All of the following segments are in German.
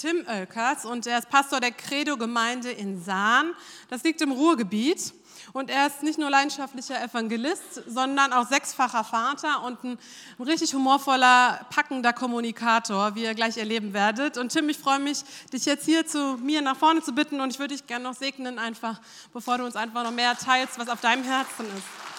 Tim Oelkers und er ist Pastor der Credo-Gemeinde in Sahn. Das liegt im Ruhrgebiet. Und er ist nicht nur leidenschaftlicher Evangelist, sondern auch sechsfacher Vater und ein richtig humorvoller, packender Kommunikator, wie ihr gleich erleben werdet. Und Tim, ich freue mich, dich jetzt hier zu mir nach vorne zu bitten und ich würde dich gerne noch segnen, einfach, bevor du uns einfach noch mehr teilst, was auf deinem Herzen ist.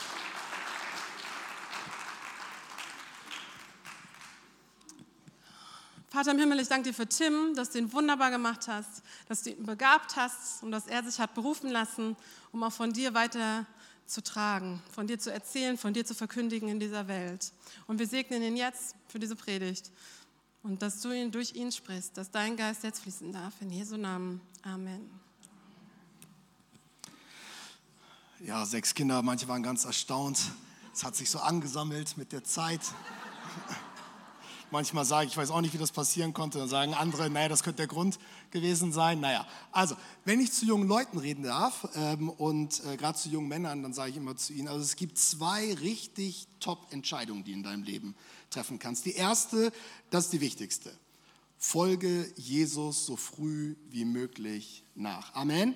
Vater im Himmel, ich danke dir für Tim, dass du ihn wunderbar gemacht hast, dass du ihn begabt hast und dass er sich hat berufen lassen, um auch von dir weiter zu tragen, von dir zu erzählen, von dir zu verkündigen in dieser Welt. Und wir segnen ihn jetzt für diese Predigt und dass du ihn durch ihn sprichst, dass dein Geist jetzt fließen darf. In Jesu Namen. Amen. Ja, sechs Kinder, manche waren ganz erstaunt. Es hat sich so angesammelt mit der Zeit. Manchmal sage ich, weiß auch nicht, wie das passieren konnte. Dann sagen andere, naja, das könnte der Grund gewesen sein. Naja, also, wenn ich zu jungen Leuten reden darf ähm, und äh, gerade zu jungen Männern, dann sage ich immer zu ihnen, also es gibt zwei richtig Top-Entscheidungen, die du in deinem Leben treffen kannst. Die erste, das ist die wichtigste. Folge Jesus so früh wie möglich nach. Amen.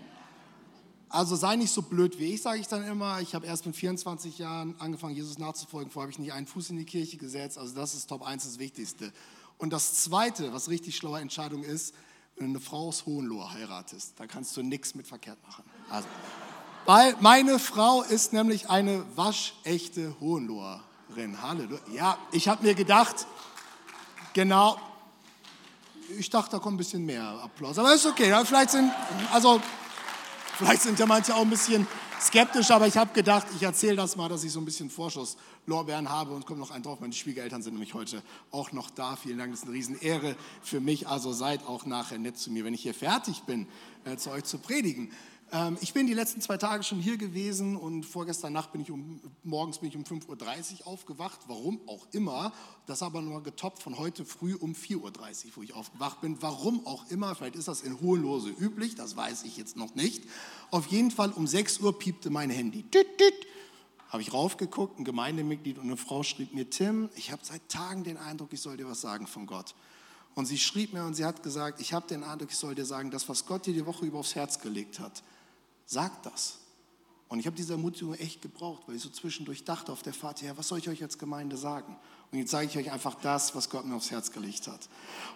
Also sei nicht so blöd wie ich, sage ich dann immer. Ich habe erst mit 24 Jahren angefangen, Jesus nachzufolgen. Vorher habe ich nicht einen Fuß in die Kirche gesetzt. Also das ist Top 1 das Wichtigste. Und das Zweite, was richtig schlaue Entscheidung ist, wenn du eine Frau aus Hohenlohe heiratest, da kannst du nichts mit verkehrt machen. Also, weil meine Frau ist nämlich eine waschechte Hohenloherin. Halleluja. Ja, ich habe mir gedacht, genau, ich dachte, da kommt ein bisschen mehr Applaus. Aber ist okay. Vielleicht sind, also Vielleicht sind ja manche auch ein bisschen skeptisch, aber ich habe gedacht, ich erzähle das mal, dass ich so ein bisschen Vorschusslorbeeren habe und komme noch einen drauf. Meine Schwiegereltern sind nämlich heute auch noch da. Vielen Dank, das ist eine Riesenehre für mich. Also seid auch nachher nett zu mir, wenn ich hier fertig bin, äh, zu euch zu predigen. Ähm, ich bin die letzten zwei Tage schon hier gewesen und vorgestern Nacht bin ich um, morgens bin ich um 5.30 Uhr aufgewacht, warum auch immer. Das aber nur getoppt von heute früh um 4.30 Uhr, wo ich aufgewacht bin. Warum auch immer, vielleicht ist das in Hohenlose üblich, das weiß ich jetzt noch nicht. Auf jeden Fall um 6 Uhr piepte mein Handy. Habe ich raufgeguckt, ein Gemeindemitglied und eine Frau schrieb mir, Tim, ich habe seit Tagen den Eindruck, ich soll dir was sagen von Gott. Und sie schrieb mir und sie hat gesagt, ich habe den Eindruck, ich soll dir sagen, das, was Gott dir die Woche über aufs Herz gelegt hat, sagt das. Und ich habe diese Ermutigung echt gebraucht, weil ich so zwischendurch dachte auf der Fahrt her, was soll ich euch als Gemeinde sagen? Und jetzt sage ich euch einfach das, was Gott mir aufs Herz gelegt hat.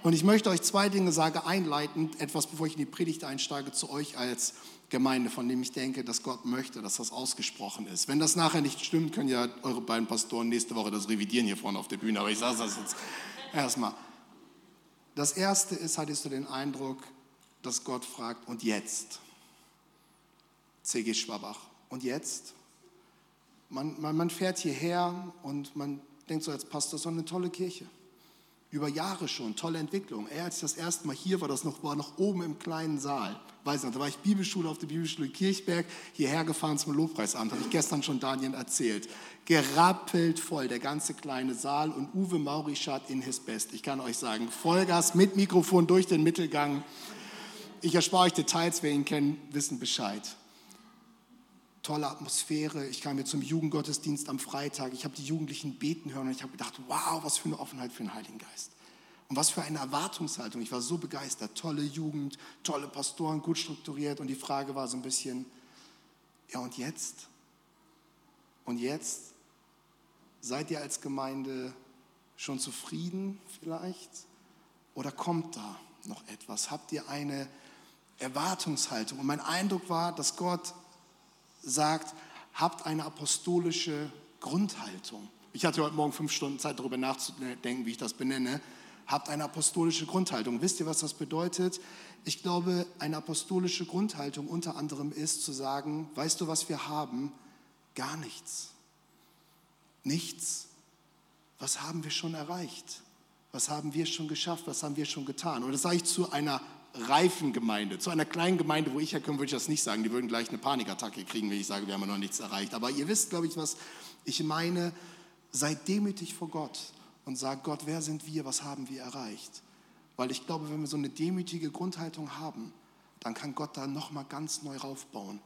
Und ich möchte euch zwei Dinge sagen, einleitend, etwas, bevor ich in die Predigt einsteige, zu euch als Gemeinde, von dem ich denke, dass Gott möchte, dass das ausgesprochen ist. Wenn das nachher nicht stimmt, können ja eure beiden Pastoren nächste Woche das revidieren hier vorne auf der Bühne, aber ich sage das jetzt erstmal. Das erste ist, hattest du den Eindruck, dass Gott fragt, und jetzt? C.G. Schwabach. Und jetzt? Man, man, man fährt hierher und man denkt so als Pastor, das ist eine tolle Kirche. Über Jahre schon, tolle Entwicklung. Er, als ich das erste Mal hier war, das noch, war noch oben im kleinen Saal. Weiß nicht, da war ich Bibelschule auf der Bibelschule Kirchberg, hierher gefahren zum Lobpreisamt, habe ich gestern schon Daniel erzählt. Gerappelt voll, der ganze kleine Saal und Uwe Maurichat in his best. Ich kann euch sagen, Vollgas mit Mikrofon durch den Mittelgang. Ich erspare euch Details, wer ihn kennt, wissen Bescheid tolle Atmosphäre. Ich kam jetzt zum Jugendgottesdienst am Freitag. Ich habe die Jugendlichen beten hören und ich habe gedacht, wow, was für eine Offenheit für den Heiligen Geist. Und was für eine Erwartungshaltung. Ich war so begeistert. Tolle Jugend, tolle Pastoren, gut strukturiert. Und die Frage war so ein bisschen, ja und jetzt? Und jetzt? Seid ihr als Gemeinde schon zufrieden vielleicht? Oder kommt da noch etwas? Habt ihr eine Erwartungshaltung? Und mein Eindruck war, dass Gott sagt, habt eine apostolische Grundhaltung. Ich hatte heute Morgen fünf Stunden Zeit, darüber nachzudenken, wie ich das benenne. Habt eine apostolische Grundhaltung. Wisst ihr, was das bedeutet? Ich glaube, eine apostolische Grundhaltung unter anderem ist zu sagen, weißt du, was wir haben? Gar nichts. Nichts. Was haben wir schon erreicht? Was haben wir schon geschafft? Was haben wir schon getan? Und das sage ich zu einer reifen Gemeinde. Zu einer kleinen Gemeinde, wo ich herkomme, würde ich das nicht sagen. Die würden gleich eine Panikattacke kriegen, wenn ich sage, wir haben noch nichts erreicht. Aber ihr wisst, glaube ich, was ich meine. Seid demütig vor Gott und sagt Gott, wer sind wir, was haben wir erreicht? Weil ich glaube, wenn wir so eine demütige Grundhaltung haben, dann kann Gott da nochmal ganz neu raufbauen.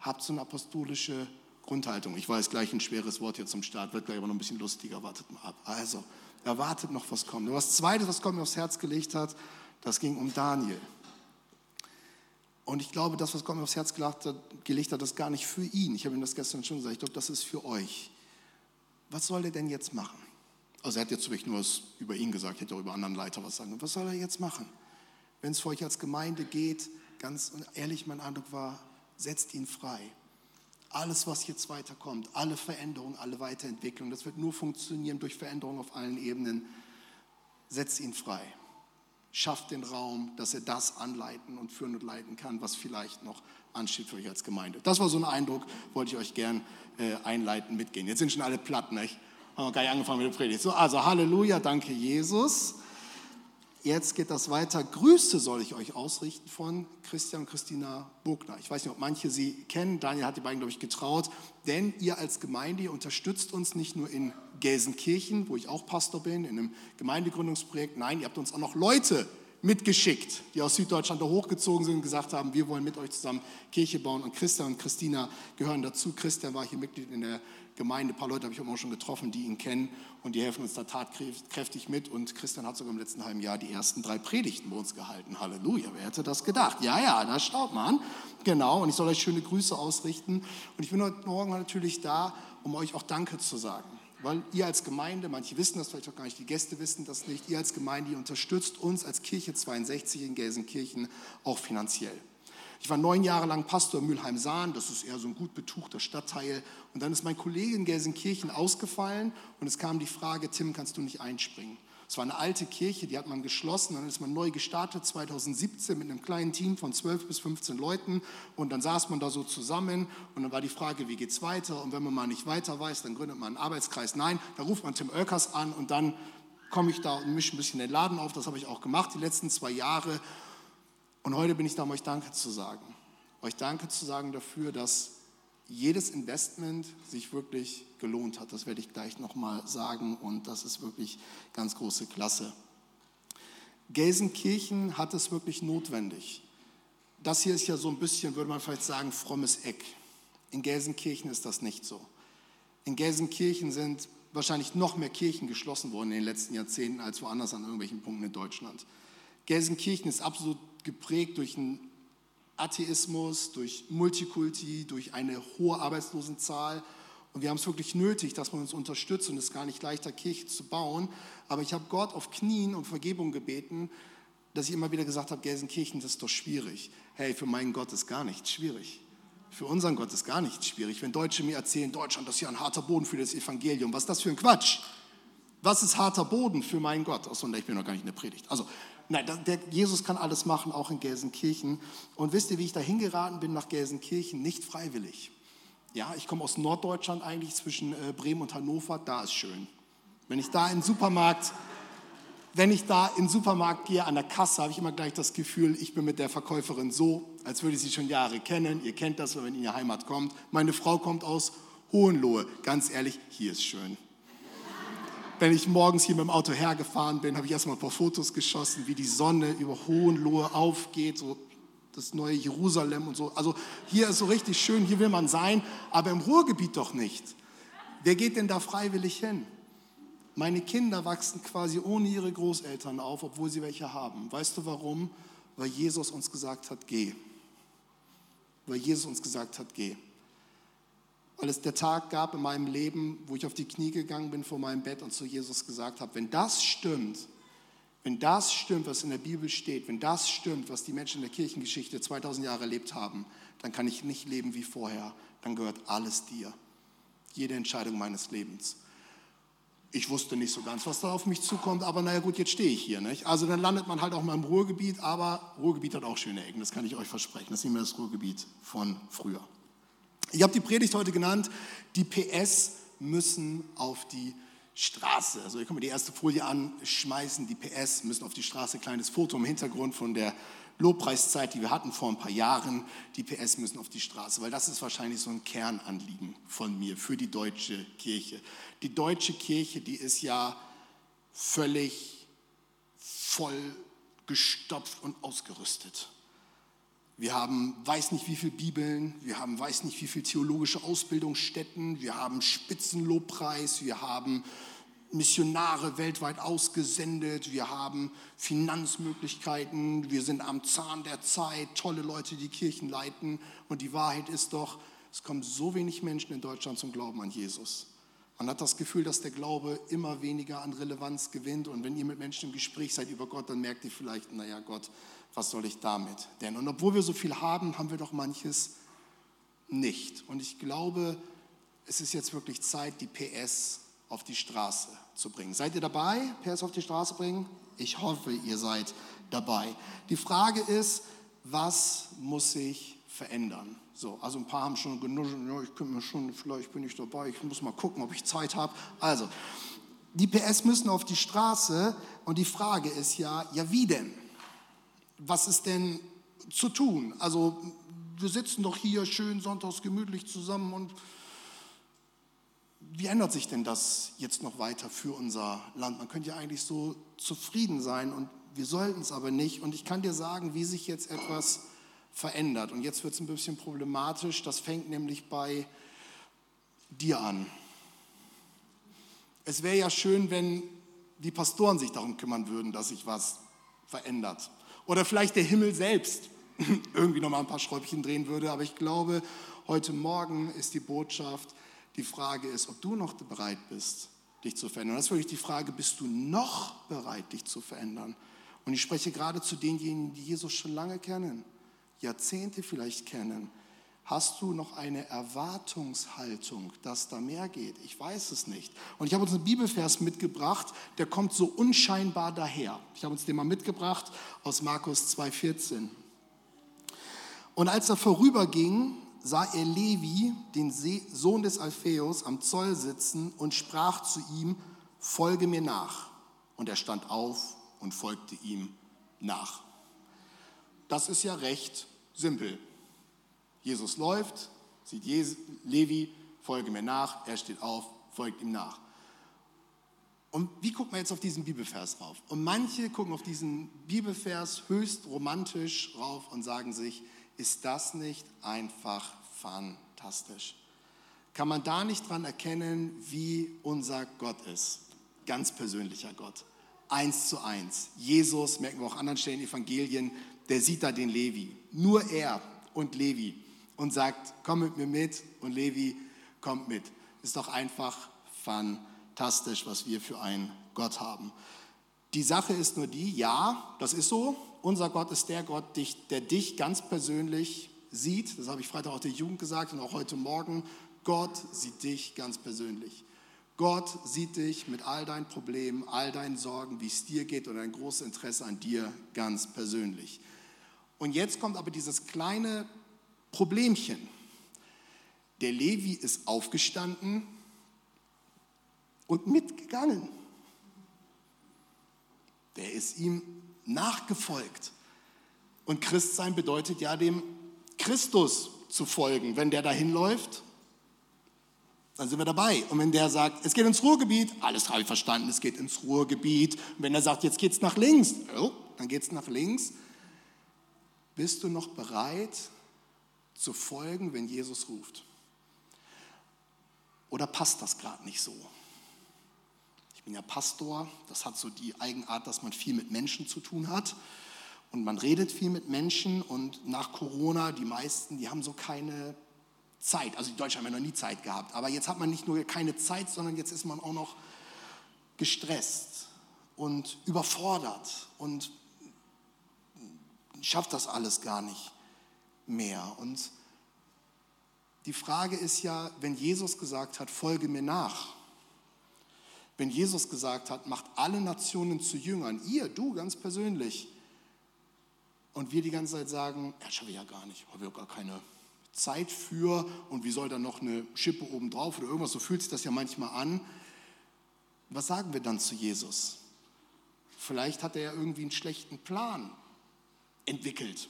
Habt so eine apostolische Grundhaltung. Ich weiß gleich ein schweres Wort hier zum Start, wird gleich aber noch ein bisschen lustiger, wartet mal ab. Also, erwartet noch, was kommt. Und das Zweite, was Gott mir aufs Herz gelegt hat, Das ging um Daniel. Und ich glaube, das, was Gott mir aufs Herz gelegt hat, ist gar nicht für ihn. Ich habe ihm das gestern schon gesagt. Ich glaube, das ist für euch. Was soll er denn jetzt machen? Also er hat jetzt vielleicht nur was über ihn gesagt, ich hätte auch über anderen Leiter was sagen. Was soll er jetzt machen? Wenn es für euch als Gemeinde geht, ganz ehrlich, mein Eindruck war, setzt ihn frei. Alles, was jetzt weiterkommt, alle Veränderungen, alle Weiterentwicklungen, das wird nur funktionieren durch Veränderungen auf allen Ebenen. Setzt ihn frei. Schafft den Raum, dass er das anleiten und führen und leiten kann, was vielleicht noch ansteht für euch als Gemeinde. Das war so ein Eindruck, wollte ich euch gern äh, einleiten, mitgehen. Jetzt sind schon alle platt, nicht? Haben wir gar nicht angefangen mit der Predigt. So, also Halleluja, danke Jesus. Jetzt geht das weiter. Grüße soll ich euch ausrichten von Christian und Christina Bogner. Ich weiß nicht, ob manche sie kennen. Daniel hat die beiden, glaube ich, getraut. Denn ihr als Gemeinde ihr unterstützt uns nicht nur in Gelsenkirchen, wo ich auch Pastor bin, in einem Gemeindegründungsprojekt. Nein, ihr habt uns auch noch Leute mitgeschickt, die aus Süddeutschland da hochgezogen sind und gesagt haben, wir wollen mit euch zusammen Kirche bauen. Und Christian und Christina gehören dazu. Christian war hier Mitglied in der Gemeinde. Ein paar Leute habe ich auch schon getroffen, die ihn kennen und die helfen uns da tatkräftig mit. Und Christian hat sogar im letzten halben Jahr die ersten drei Predigten bei uns gehalten. Halleluja, wer hätte das gedacht? Ja, ja, da staut man. Genau, und ich soll euch schöne Grüße ausrichten. Und ich bin heute Morgen natürlich da, um euch auch Danke zu sagen. Weil ihr als Gemeinde, manche wissen das vielleicht auch gar nicht, die Gäste wissen das nicht, ihr als Gemeinde, ihr unterstützt uns als Kirche 62 in Gelsenkirchen auch finanziell. Ich war neun Jahre lang Pastor in Mülheim-Sahn, das ist eher so ein gut betuchter Stadtteil. Und dann ist mein Kollege in Gelsenkirchen ausgefallen und es kam die Frage, Tim, kannst du nicht einspringen? Es war eine alte Kirche, die hat man geschlossen, dann ist man neu gestartet 2017 mit einem kleinen Team von 12 bis 15 Leuten und dann saß man da so zusammen und dann war die Frage, wie geht es weiter und wenn man mal nicht weiter weiß, dann gründet man einen Arbeitskreis. Nein, da ruft man Tim Oelkers an und dann komme ich da und mische ein bisschen den Laden auf, das habe ich auch gemacht die letzten zwei Jahre und heute bin ich da, um euch Danke zu sagen. Euch Danke zu sagen dafür, dass jedes Investment sich wirklich gelohnt hat. Das werde ich gleich nochmal sagen und das ist wirklich ganz große Klasse. Gelsenkirchen hat es wirklich notwendig. Das hier ist ja so ein bisschen, würde man vielleicht sagen, frommes Eck. In Gelsenkirchen ist das nicht so. In Gelsenkirchen sind wahrscheinlich noch mehr Kirchen geschlossen worden in den letzten Jahrzehnten als woanders an irgendwelchen Punkten in Deutschland. Gelsenkirchen ist absolut geprägt durch einen Atheismus, durch Multikulti, durch eine hohe Arbeitslosenzahl. Und wir haben es wirklich nötig, dass man uns unterstützt und es ist gar nicht leichter, Kirche zu bauen. Aber ich habe Gott auf Knien um Vergebung gebeten, dass ich immer wieder gesagt habe, Gelsenkirchen, das ist doch schwierig. Hey, für meinen Gott ist gar nichts schwierig. Für unseren Gott ist gar nichts schwierig. Wenn Deutsche mir erzählen, Deutschland, ist ja ein harter Boden für das Evangelium. Was ist das für ein Quatsch? Was ist harter Boden für meinen Gott? Achso, ich bin noch gar nicht in der Predigt. Also, Nein, der Jesus kann alles machen, auch in Gelsenkirchen. Und wisst ihr, wie ich da hingeraten bin nach Gelsenkirchen? Nicht freiwillig. Ja, ich komme aus Norddeutschland eigentlich zwischen äh, Bremen und Hannover, da ist schön. Wenn ich da in Supermarkt, wenn ich da in den Supermarkt gehe an der Kasse, habe ich immer gleich das Gefühl, ich bin mit der Verkäuferin so, als würde ich sie schon Jahre kennen. Ihr kennt das, wenn ihr in ihr Heimat kommt. Meine Frau kommt aus Hohenlohe. Ganz ehrlich, hier ist schön wenn ich morgens hier mit dem Auto hergefahren bin, habe ich erstmal ein paar Fotos geschossen, wie die Sonne über Hohenlohe aufgeht, so das neue Jerusalem und so. Also hier ist so richtig schön, hier will man sein, aber im Ruhrgebiet doch nicht. Wer geht denn da freiwillig hin? Meine Kinder wachsen quasi ohne ihre Großeltern auf, obwohl sie welche haben. Weißt du warum? Weil Jesus uns gesagt hat, geh. Weil Jesus uns gesagt hat, geh weil es der Tag gab in meinem Leben, wo ich auf die Knie gegangen bin vor meinem Bett und zu Jesus gesagt habe, wenn das stimmt, wenn das stimmt, was in der Bibel steht, wenn das stimmt, was die Menschen in der Kirchengeschichte 2000 Jahre erlebt haben, dann kann ich nicht leben wie vorher. Dann gehört alles dir. Jede Entscheidung meines Lebens. Ich wusste nicht so ganz, was da auf mich zukommt, aber naja gut, jetzt stehe ich hier. Nicht? Also dann landet man halt auch mal im Ruhrgebiet, aber Ruhrgebiet hat auch schöne Ecken, das kann ich euch versprechen. Das ist nicht mehr das Ruhrgebiet von früher. Ich habe die Predigt heute genannt, die PS müssen auf die Straße. Also hier können wir die erste Folie anschmeißen, die PS müssen auf die Straße. Kleines Foto im Hintergrund von der Lobpreiszeit, die wir hatten vor ein paar Jahren. Die PS müssen auf die Straße, weil das ist wahrscheinlich so ein Kernanliegen von mir für die deutsche Kirche. Die deutsche Kirche, die ist ja völlig voll gestopft und ausgerüstet. Wir haben weiß nicht wie viele Bibeln, wir haben weiß nicht wie viele theologische Ausbildungsstätten, wir haben Spitzenlobpreis, wir haben Missionare weltweit ausgesendet, wir haben Finanzmöglichkeiten, wir sind am Zahn der Zeit, tolle Leute, die Kirchen leiten. Und die Wahrheit ist doch, es kommen so wenig Menschen in Deutschland zum Glauben an Jesus. Man hat das Gefühl, dass der Glaube immer weniger an Relevanz gewinnt. Und wenn ihr mit Menschen im Gespräch seid über Gott, dann merkt ihr vielleicht, naja Gott, was soll ich damit? Denn und obwohl wir so viel haben, haben wir doch manches nicht. Und ich glaube, es ist jetzt wirklich Zeit, die PS auf die Straße zu bringen. Seid ihr dabei, PS auf die Straße bringen? Ich hoffe, ihr seid dabei. Die Frage ist, was muss sich verändern? So, also ein paar haben schon genug, ja, ich könnte mir schon, vielleicht bin ich dabei, ich muss mal gucken, ob ich Zeit habe. Also, die PS müssen auf die Straße und die Frage ist ja, ja wie denn? Was ist denn zu tun? Also, wir sitzen doch hier schön sonntags gemütlich zusammen und wie ändert sich denn das jetzt noch weiter für unser Land? Man könnte ja eigentlich so zufrieden sein und wir sollten es aber nicht. Und ich kann dir sagen, wie sich jetzt etwas verändert. Und jetzt wird es ein bisschen problematisch. Das fängt nämlich bei dir an. Es wäre ja schön, wenn die Pastoren sich darum kümmern würden, dass sich was verändert. Oder vielleicht der Himmel selbst irgendwie noch mal ein paar Schräubchen drehen würde. Aber ich glaube, heute Morgen ist die Botschaft, die Frage ist, ob du noch bereit bist, dich zu verändern. Das ist wirklich die Frage, bist du noch bereit, dich zu verändern? Und ich spreche gerade zu denjenigen, die Jesus schon lange kennen, Jahrzehnte vielleicht kennen. Hast du noch eine Erwartungshaltung, dass da mehr geht? Ich weiß es nicht. Und ich habe uns einen Bibelvers mitgebracht, der kommt so unscheinbar daher. Ich habe uns den mal mitgebracht aus Markus 2,14. Und als er vorüberging, sah er Levi, den Sohn des Alpheus, am Zoll sitzen und sprach zu ihm, folge mir nach. Und er stand auf und folgte ihm nach. Das ist ja recht simpel. Jesus läuft, sieht Levi, folge mir nach, er steht auf, folgt ihm nach. Und wie guckt man jetzt auf diesen Bibelvers rauf? Und manche gucken auf diesen Bibelvers höchst romantisch rauf und sagen sich, ist das nicht einfach fantastisch? Kann man da nicht dran erkennen, wie unser Gott ist? Ganz persönlicher Gott. Eins zu eins. Jesus, merken wir auch an anderen Stellen Evangelien, der sieht da den Levi. Nur er und Levi. Und sagt, komm mit mir mit. Und Levi kommt mit. Ist doch einfach fantastisch, was wir für einen Gott haben. Die Sache ist nur die, ja, das ist so. Unser Gott ist der Gott, der dich ganz persönlich sieht. Das habe ich Freitag auch der Jugend gesagt und auch heute Morgen. Gott sieht dich ganz persönlich. Gott sieht dich mit all deinen Problemen, all deinen Sorgen, wie es dir geht und ein großes Interesse an dir ganz persönlich. Und jetzt kommt aber dieses kleine Problemchen. Der Levi ist aufgestanden und mitgegangen. Der ist ihm nachgefolgt. Und Christsein bedeutet ja dem Christus zu folgen. Wenn der dahin läuft, dann sind wir dabei. Und wenn der sagt, es geht ins Ruhrgebiet, alles habe ich verstanden, es geht ins Ruhrgebiet. Und wenn er sagt, jetzt geht es nach links, oh, dann geht es nach links. Bist du noch bereit zu folgen, wenn Jesus ruft? Oder passt das gerade nicht so? Ich bin ja Pastor, das hat so die Eigenart, dass man viel mit Menschen zu tun hat. Und man redet viel mit Menschen und nach Corona, die meisten, die haben so keine Zeit. Also die Deutschen haben ja noch nie Zeit gehabt. Aber jetzt hat man nicht nur keine Zeit, sondern jetzt ist man auch noch gestresst und überfordert und schafft das alles gar nicht mehr. Und die Frage ist ja, wenn Jesus gesagt hat, folge mir nach, wenn Jesus gesagt hat, macht alle Nationen zu Jüngern, ihr, du ganz persönlich, und wir die ganze Zeit sagen, ja, schaffe ich ja gar nicht, habe ja gar keine Zeit für und wie soll dann noch eine Schippe obendrauf oder irgendwas, so fühlt sich das ja manchmal an. Was sagen wir dann zu Jesus? Vielleicht hat er ja irgendwie einen schlechten Plan entwickelt.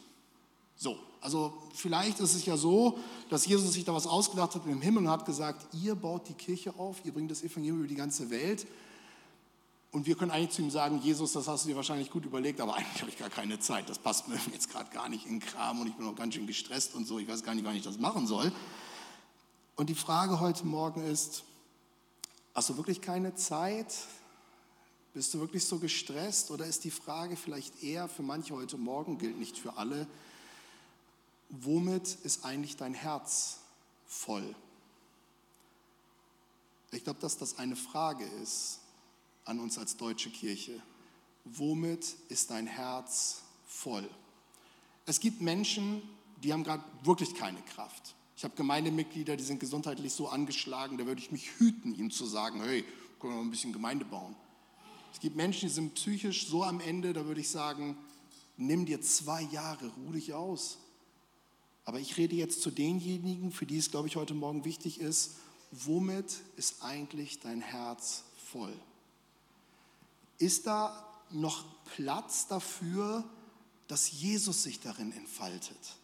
So, also vielleicht ist es ja so, dass Jesus sich da was ausgedacht hat im Himmel und hat gesagt, ihr baut die Kirche auf, ihr bringt das Evangelium über die ganze Welt und wir können eigentlich zu ihm sagen, Jesus, das hast du dir wahrscheinlich gut überlegt, aber eigentlich habe ich gar keine Zeit. Das passt mir jetzt gerade gar nicht in Kram und ich bin auch ganz schön gestresst und so. Ich weiß gar nicht, wann ich das machen soll. Und die Frage heute Morgen ist, Hast du wirklich keine Zeit? Bist du wirklich so gestresst? Oder ist die Frage vielleicht eher für manche heute Morgen, gilt nicht für alle, womit ist eigentlich dein Herz voll? Ich glaube, dass das eine Frage ist an uns als deutsche Kirche. Womit ist dein Herz voll? Es gibt Menschen, die haben gerade wirklich keine Kraft. Ich habe Gemeindemitglieder, die sind gesundheitlich so angeschlagen, da würde ich mich hüten, ihnen zu sagen, hey, können wir mal ein bisschen Gemeinde bauen. Es gibt Menschen, die sind psychisch so am Ende, da würde ich sagen, nimm dir zwei Jahre, ruh dich aus. Aber ich rede jetzt zu denjenigen, für die es, glaube ich, heute Morgen wichtig ist, womit ist eigentlich dein Herz voll? Ist da noch Platz dafür, dass Jesus sich darin entfaltet?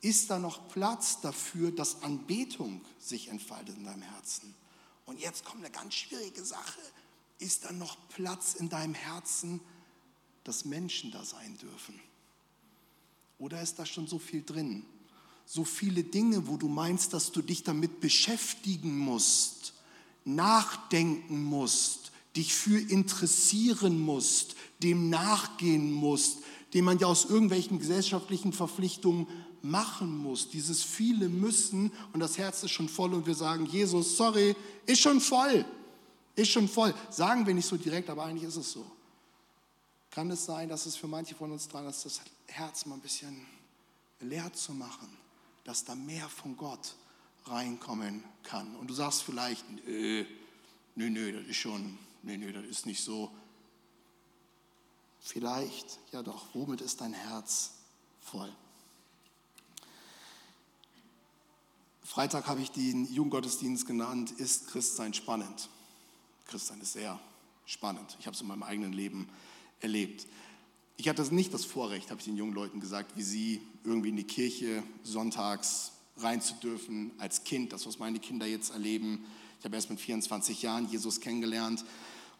Ist da noch Platz dafür, dass Anbetung sich entfaltet in deinem Herzen? Und jetzt kommt eine ganz schwierige Sache. Ist da noch Platz in deinem Herzen, dass Menschen da sein dürfen? Oder ist da schon so viel drin? So viele Dinge, wo du meinst, dass du dich damit beschäftigen musst, nachdenken musst, dich für interessieren musst, dem nachgehen musst, den man ja aus irgendwelchen gesellschaftlichen Verpflichtungen machen muss. Dieses viele müssen und das Herz ist schon voll und wir sagen, Jesus, sorry, ist schon voll, ist schon voll. Sagen wir nicht so direkt, aber eigentlich ist es so. Kann es sein, dass es für manche von uns dran ist, das Herz mal ein bisschen leer zu machen, dass da mehr von Gott reinkommen kann. Und du sagst vielleicht, nö, nö, nö, das ist schon, nö, nö, das ist nicht so. Vielleicht, ja doch, womit ist dein Herz voll? Freitag habe ich den Jugendgottesdienst genannt, ist Christsein spannend. Christsein ist sehr spannend. Ich habe es in meinem eigenen Leben erlebt. Ich hatte nicht das Vorrecht, habe ich den jungen Leuten gesagt, wie sie irgendwie in die Kirche sonntags rein zu dürfen als Kind, das, was meine Kinder jetzt erleben. Ich habe erst mit 24 Jahren Jesus kennengelernt.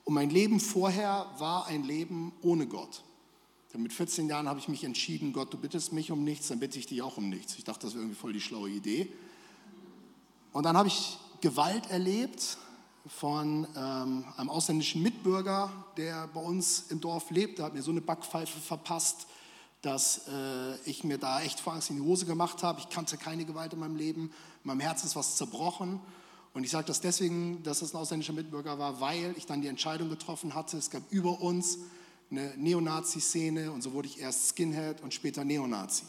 Und mein Leben vorher war ein Leben ohne Gott. Denn mit 14 Jahren habe ich mich entschieden, Gott, du bittest mich um nichts, dann bitte ich dich auch um nichts. Ich dachte, das wäre irgendwie voll die schlaue Idee. Und dann habe ich Gewalt erlebt von ähm, einem ausländischen Mitbürger, der bei uns im Dorf lebt. Der hat mir so eine Backpfeife verpasst, dass äh, ich mir da echt vor Angst in die Hose gemacht habe. Ich kannte keine Gewalt in meinem Leben. In meinem Herz ist was zerbrochen. Und ich sage das deswegen, dass es ein ausländischer Mitbürger war, weil ich dann die Entscheidung getroffen hatte, es gab über uns eine Neonazi-Szene und so wurde ich erst Skinhead und später Neonazi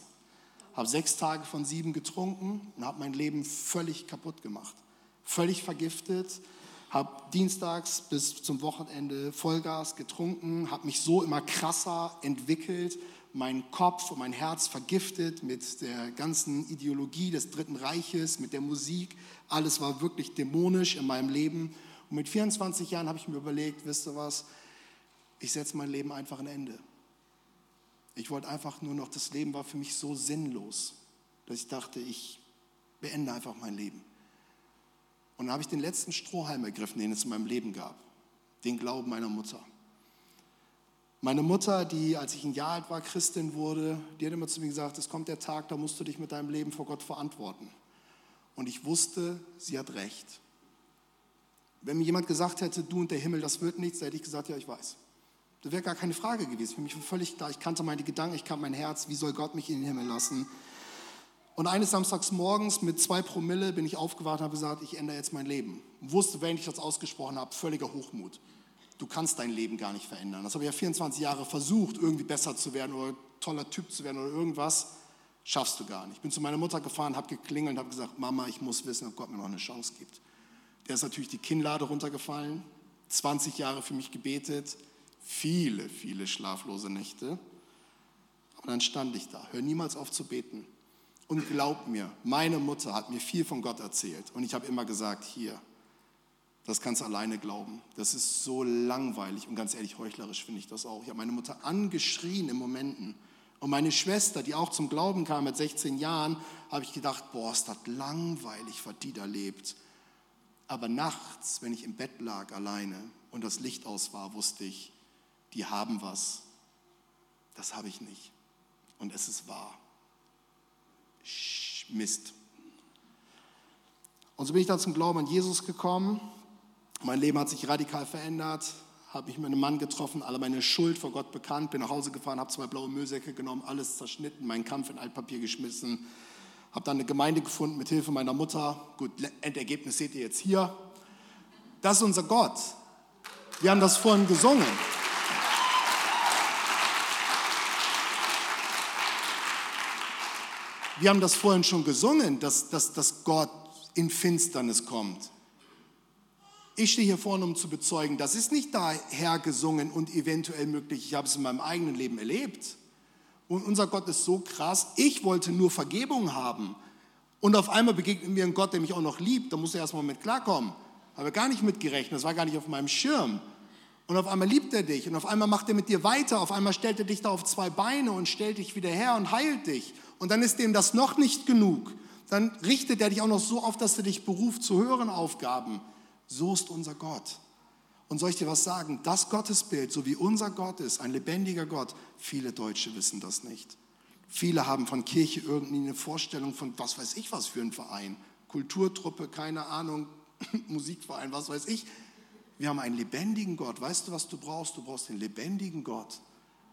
habe sechs Tage von sieben getrunken und habe mein Leben völlig kaputt gemacht. Völlig vergiftet, habe dienstags bis zum Wochenende Vollgas getrunken, habe mich so immer krasser entwickelt, meinen Kopf und mein Herz vergiftet mit der ganzen Ideologie des Dritten Reiches, mit der Musik. Alles war wirklich dämonisch in meinem Leben. Und mit 24 Jahren habe ich mir überlegt, wisst ihr was, ich setze mein Leben einfach ein Ende. Ich wollte einfach nur noch, das Leben war für mich so sinnlos, dass ich dachte, ich beende einfach mein Leben. Dann habe ich den letzten Strohhalm ergriffen, den es in meinem Leben gab, den Glauben meiner Mutter. Meine Mutter, die, als ich ein Jahr alt war, Christin wurde, die hat immer zu mir gesagt, es kommt der Tag, da musst du dich mit deinem Leben vor Gott verantworten. Und ich wusste, sie hat recht. Wenn mir jemand gesagt hätte, du und der Himmel, das wird nichts, hätte ich gesagt, ja, ich weiß. Das wäre gar keine Frage gewesen. Für mich war völlig klar, ich kannte meine Gedanken, ich kannte mein Herz, wie soll Gott mich in den Himmel lassen? Und eines Samstags morgens mit zwei Promille bin ich aufgewacht und habe gesagt, ich ändere jetzt mein Leben. Wusste, wenn ich das ausgesprochen habe, völliger Hochmut. Du kannst dein Leben gar nicht verändern. Das habe ich ja 24 Jahre versucht, irgendwie besser zu werden oder toller Typ zu werden oder irgendwas. Schaffst du gar nicht. Ich bin zu meiner Mutter gefahren, habe geklingelt und habe gesagt, Mama, ich muss wissen, ob Gott mir noch eine Chance gibt. Der ist natürlich die Kinnlade runtergefallen, 20 Jahre für mich gebetet, viele, viele schlaflose Nächte. Aber dann stand ich da, hör niemals auf zu beten. Und glaub mir, meine Mutter hat mir viel von Gott erzählt. Und ich habe immer gesagt, hier, das kannst du alleine glauben. Das ist so langweilig und ganz ehrlich, heuchlerisch finde ich das auch. Ich habe meine Mutter angeschrien in Momenten. Und meine Schwester, die auch zum Glauben kam mit 16 Jahren, habe ich gedacht, boah, ist das langweilig, was die da lebt. Aber nachts, wenn ich im Bett lag alleine und das Licht aus war, wusste ich, die haben was. Das habe ich nicht. Und es ist wahr. Mist. Und so bin ich dann zum Glauben an Jesus gekommen, Mein Leben hat sich radikal verändert, habe mich mit einem Mann getroffen, alle meine Schuld vor Gott bekannt, bin nach Hause gefahren, habe zwei blaue Müllsäcke genommen, alles zerschnitten, meinen Kampf in Altpapier geschmissen, habe dann eine Gemeinde gefunden mit Hilfe meiner Mutter. Gut, Endergebnis seht ihr jetzt hier. Das ist unser Gott. Wir haben das vorhin gesungen. Wir haben das vorhin schon gesungen, dass, dass, dass Gott in Finsternis kommt. Ich stehe hier vorne, um zu bezeugen, das ist nicht daher gesungen und eventuell möglich, ich habe es in meinem eigenen Leben erlebt. Und unser Gott ist so krass, ich wollte nur Vergebung haben. Und auf einmal begegnet mir ein Gott, der mich auch noch liebt. Da muss er erstmal mit klarkommen. Habe gar nicht mitgerechnet, das war gar nicht auf meinem Schirm. Und auf einmal liebt er dich und auf einmal macht er mit dir weiter. Auf einmal stellt er dich da auf zwei Beine und stellt dich wieder her und heilt dich. Und dann ist dem das noch nicht genug. Dann richtet er dich auch noch so auf, dass er dich beruft zu höheren Aufgaben. So ist unser Gott. Und soll ich dir was sagen? Das Gottesbild, so wie unser Gott ist, ein lebendiger Gott, viele Deutsche wissen das nicht. Viele haben von Kirche irgendwie eine Vorstellung von, was weiß ich was für ein Verein. Kulturtruppe, keine Ahnung, Musikverein, was weiß ich. Wir haben einen lebendigen Gott. Weißt du, was du brauchst? Du brauchst den lebendigen Gott,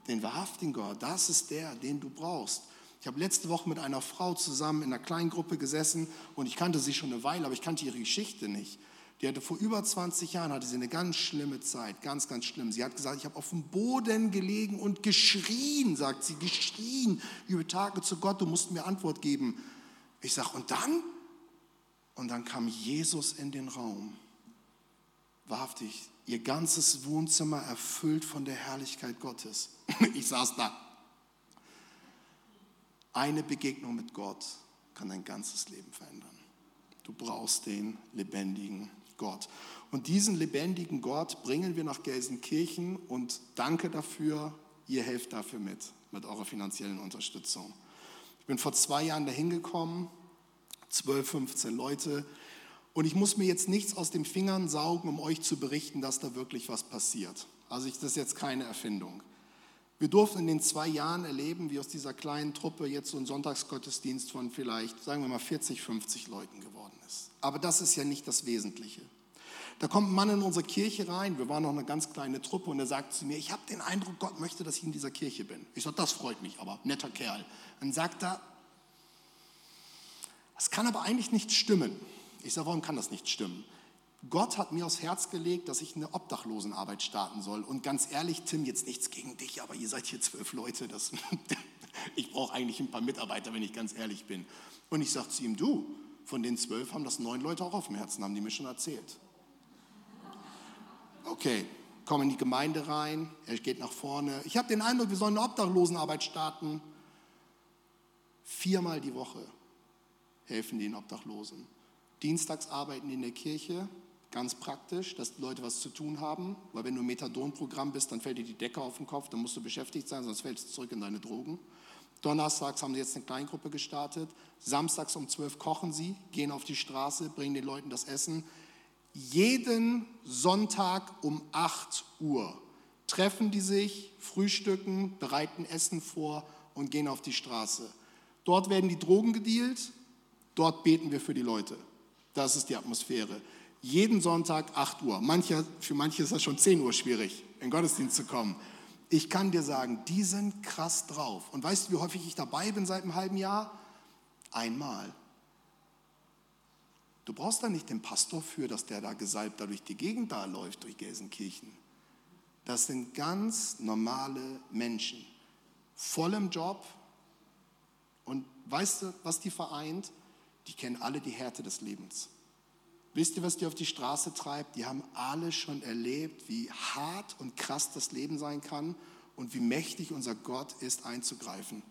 den wahrhaftigen Gott. Das ist der, den du brauchst. Ich habe letzte Woche mit einer Frau zusammen in einer kleinen Gruppe gesessen und ich kannte sie schon eine Weile, aber ich kannte ihre Geschichte nicht. Die hatte vor über 20 Jahren hatte sie eine ganz schlimme Zeit, ganz, ganz schlimm. Sie hat gesagt, ich habe auf dem Boden gelegen und geschrien, sagt sie, geschrien über Tage zu Gott, du musst mir Antwort geben. Ich sage, und dann? Und dann kam Jesus in den Raum. Wahrhaftig, ihr ganzes Wohnzimmer erfüllt von der Herrlichkeit Gottes. Ich saß da. Eine Begegnung mit Gott kann dein ganzes Leben verändern. Du brauchst den lebendigen Gott. Und diesen lebendigen Gott bringen wir nach Gelsenkirchen und danke dafür, ihr helft dafür mit, mit eurer finanziellen Unterstützung. Ich bin vor zwei Jahren dahin gekommen, 12, 15 Leute. Und ich muss mir jetzt nichts aus den Fingern saugen, um euch zu berichten, dass da wirklich was passiert. Also ich, das ist jetzt keine Erfindung. Wir durften in den zwei Jahren erleben, wie aus dieser kleinen Truppe jetzt so ein Sonntagsgottesdienst von vielleicht, sagen wir mal, 40, 50 Leuten geworden ist. Aber das ist ja nicht das Wesentliche. Da kommt ein Mann in unsere Kirche rein, wir waren noch eine ganz kleine Truppe und er sagt zu mir, ich habe den Eindruck, Gott möchte, dass ich in dieser Kirche bin. Ich sage, das freut mich, aber netter Kerl. Dann sagt er, das kann aber eigentlich nicht stimmen. Ich sage, warum kann das nicht stimmen? Gott hat mir aufs Herz gelegt, dass ich eine Obdachlosenarbeit starten soll. Und ganz ehrlich, Tim, jetzt nichts gegen dich, aber ihr seid hier zwölf Leute. Das, ich brauche eigentlich ein paar Mitarbeiter, wenn ich ganz ehrlich bin. Und ich sage zu ihm, du, von den zwölf haben das neun Leute auch auf dem Herzen, haben die mir schon erzählt. Okay, komm in die Gemeinde rein, er geht nach vorne. Ich habe den Eindruck, wir sollen eine Obdachlosenarbeit starten. Viermal die Woche helfen den Obdachlosen. Dienstags arbeiten in der Kirche, ganz praktisch, dass die Leute was zu tun haben, weil wenn du im Methadon-Programm bist, dann fällt dir die Decke auf den Kopf, dann musst du beschäftigt sein, sonst fällst du zurück in deine Drogen. Donnerstags haben sie jetzt eine Kleingruppe gestartet. Samstags um 12 kochen sie, gehen auf die Straße, bringen den Leuten das Essen jeden Sonntag um 8 Uhr treffen die sich, frühstücken, bereiten Essen vor und gehen auf die Straße. Dort werden die Drogen gedealt, dort beten wir für die Leute. Das ist die Atmosphäre. Jeden Sonntag 8 Uhr. Manche, für manche ist das schon 10 Uhr schwierig, in den Gottesdienst zu kommen. Ich kann dir sagen, die sind krass drauf. Und weißt du, wie häufig ich dabei bin seit einem halben Jahr? Einmal. Du brauchst da nicht den Pastor für, dass der da gesalbt da durch die Gegend da läuft, durch Gelsenkirchen. Das sind ganz normale Menschen, voll im Job. Und weißt du, was die vereint? Die kennen alle die Härte des Lebens. Wisst ihr, was die auf die Straße treibt? Die haben alle schon erlebt, wie hart und krass das Leben sein kann und wie mächtig unser Gott ist, einzugreifen.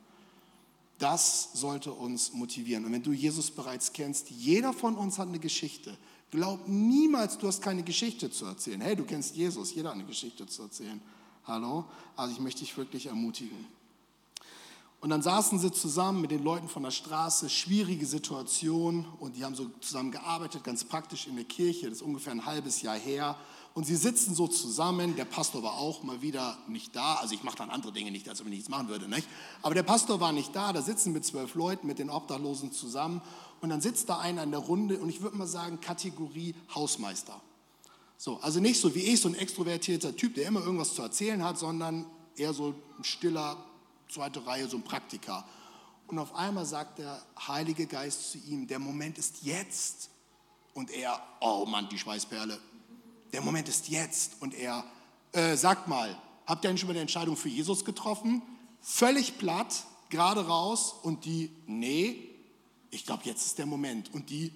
Das sollte uns motivieren. Und wenn du Jesus bereits kennst, jeder von uns hat eine Geschichte. Glaub niemals, du hast keine Geschichte zu erzählen. Hey, du kennst Jesus, jeder hat eine Geschichte zu erzählen. Hallo? Also ich möchte dich wirklich ermutigen. Und dann saßen sie zusammen mit den Leuten von der Straße, schwierige Situation, und die haben so zusammen gearbeitet, ganz praktisch in der Kirche, das ist ungefähr ein halbes Jahr her. Und sie sitzen so zusammen, der Pastor war auch mal wieder nicht da, also ich mache dann andere Dinge nicht, als wenn ich nichts machen würde, nicht? Aber der Pastor war nicht da, da sitzen mit zwölf Leuten, mit den Obdachlosen zusammen. Und dann sitzt da einer in der Runde. Und ich würde mal sagen Kategorie Hausmeister. So, also nicht so wie ich, so ein extrovertierter Typ, der immer irgendwas zu erzählen hat, sondern eher so ein stiller, zweite Reihe, so ein Praktiker. Und auf einmal sagt der Heilige Geist zu ihm, der Moment ist jetzt. Und er, oh Mann, die Schweißperle, der Moment ist jetzt. Und er, äh, sagt mal, habt ihr eigentlich schon mal eine Entscheidung für Jesus getroffen? Völlig platt, gerade raus. Und die, nee, ich glaube, jetzt ist der Moment. Und die,